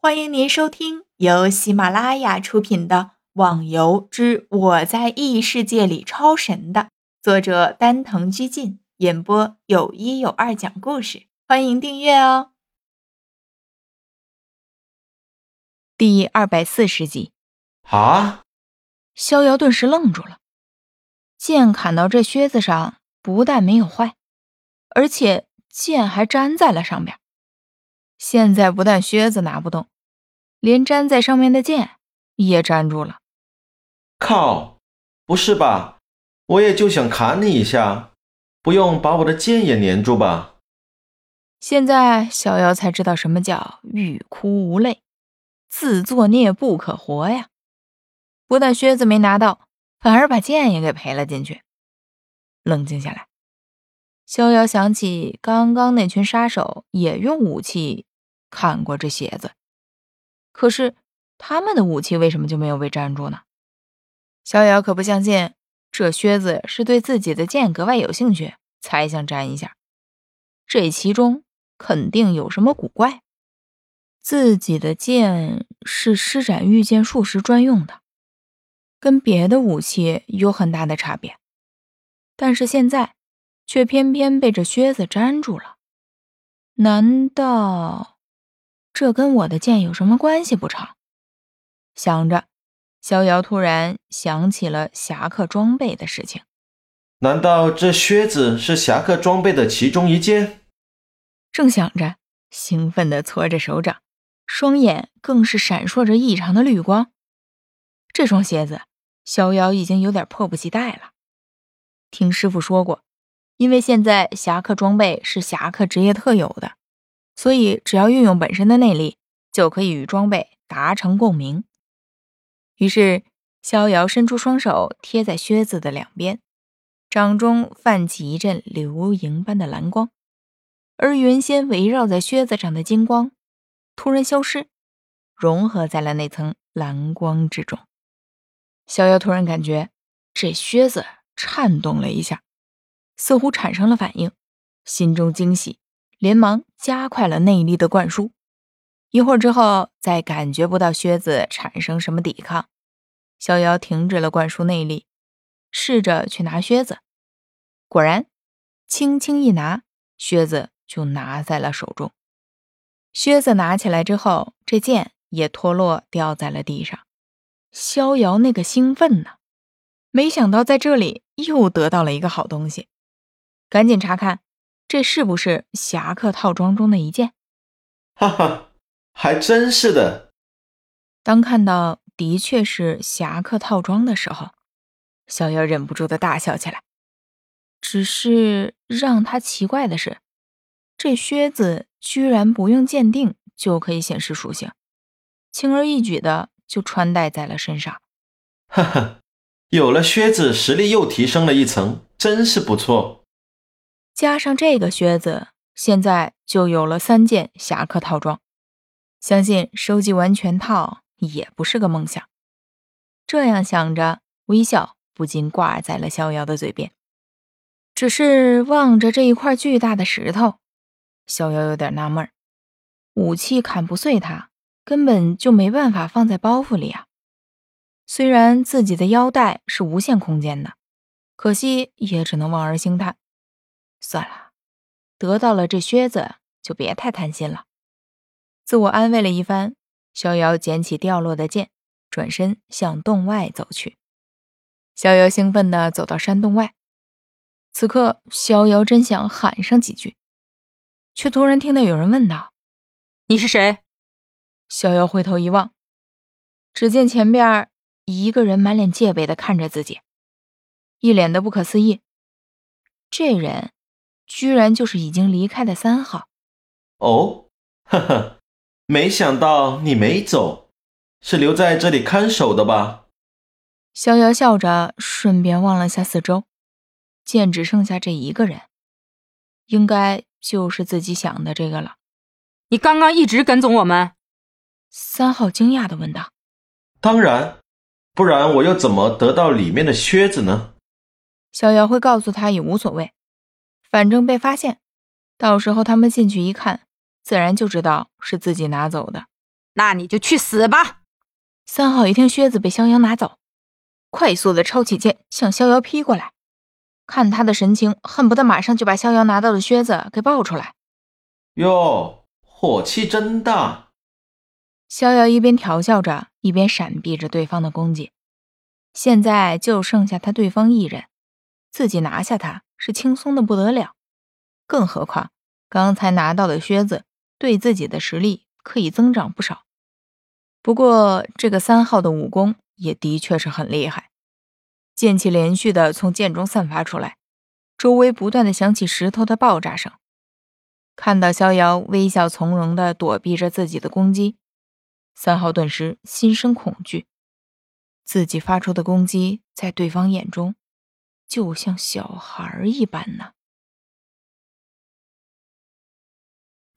欢迎您收听由喜马拉雅出品的《网游之我在异世界里超神》的作者丹藤居进演播，有一有二讲故事。欢迎订阅哦。第二百四十集啊！逍遥顿时愣住了，剑砍到这靴子上，不但没有坏，而且剑还粘在了上边。现在不但靴子拿不动，连粘在上面的剑也粘住了。靠！不是吧？我也就想砍你一下，不用把我的剑也粘住吧？现在小妖才知道什么叫欲哭无泪，自作孽不可活呀！不但靴子没拿到，反而把剑也给赔了进去。冷静下来，逍遥想起刚刚那群杀手也用武器。看过这鞋子，可是他们的武器为什么就没有被粘住呢？逍遥可不相信这靴子是对自己的剑格外有兴趣才想粘一下，这其中肯定有什么古怪。自己的剑是施展御剑术时专用的，跟别的武器有很大的差别，但是现在却偏偏被这靴子粘住了，难道？这跟我的剑有什么关系不成？想着，逍遥突然想起了侠客装备的事情。难道这靴子是侠客装备的其中一件？正想着，兴奋地搓着手掌，双眼更是闪烁着异常的绿光。这双鞋子，逍遥已经有点迫不及待了。听师傅说过，因为现在侠客装备是侠客职业特有的。所以，只要运用本身的内力，就可以与装备达成共鸣。于是，逍遥伸出双手贴在靴子的两边，掌中泛起一阵流萤般的蓝光，而原先围绕在靴子上的金光突然消失，融合在了那层蓝光之中。逍遥突然感觉这靴子颤动了一下，似乎产生了反应，心中惊喜。连忙加快了内力的灌输，一会儿之后，再感觉不到靴子产生什么抵抗，逍遥停止了灌输内力，试着去拿靴子，果然，轻轻一拿，靴子就拿在了手中。靴子拿起来之后，这剑也脱落掉在了地上。逍遥那个兴奋呢，没想到在这里又得到了一个好东西，赶紧查看。这是不是侠客套装中的一件？哈哈，还真是的。当看到的确是侠客套装的时候，小妖忍不住的大笑起来。只是让他奇怪的是，这靴子居然不用鉴定就可以显示属性，轻而易举的就穿戴在了身上。哈哈，有了靴子，实力又提升了一层，真是不错。加上这个靴子，现在就有了三件侠客套装，相信收集完全套也不是个梦想。这样想着，微笑不禁挂在了逍遥的嘴边。只是望着这一块巨大的石头，逍遥有点纳闷儿：武器砍不碎它，根本就没办法放在包袱里啊。虽然自己的腰带是无限空间的，可惜也只能望而兴叹。算了，得到了这靴子就别太贪心了。自我安慰了一番，逍遥捡起掉落的剑，转身向洞外走去。逍遥兴奋地走到山洞外，此刻逍遥真想喊上几句，却突然听到有人问道：“你是谁？”逍遥回头一望，只见前边一个人满脸戒备地看着自己，一脸的不可思议。这人。居然就是已经离开的三号哦，呵呵，没想到你没走，是留在这里看守的吧？逍遥笑着，顺便望了下四周，见只剩下这一个人，应该就是自己想的这个了。你刚刚一直跟踪我们？三号惊讶的问道。当然，不然我又怎么得到里面的靴子呢？逍遥会告诉他也无所谓。反正被发现，到时候他们进去一看，自然就知道是自己拿走的。那你就去死吧！三号一听靴子被逍遥拿走，快速的抄起剑向逍遥劈过来。看他的神情，恨不得马上就把逍遥拿到的靴子给抱出来。哟，火气真大！逍遥一边调笑着，一边闪避着对方的攻击。现在就剩下他对方一人，自己拿下他是轻松的不得了。更何况刚才拿到的靴子，对自己的实力可以增长不少。不过这个三号的武功也的确是很厉害。剑气连续的从剑中散发出来，周围不断的响起石头的爆炸声。看到逍遥微笑从容的躲避着自己的攻击，三号顿时心生恐惧。自己发出的攻击，在对方眼中，就像小孩儿一般呢。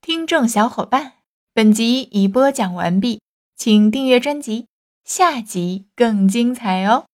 听众小伙伴，本集已播讲完毕，请订阅专辑，下集更精彩哦。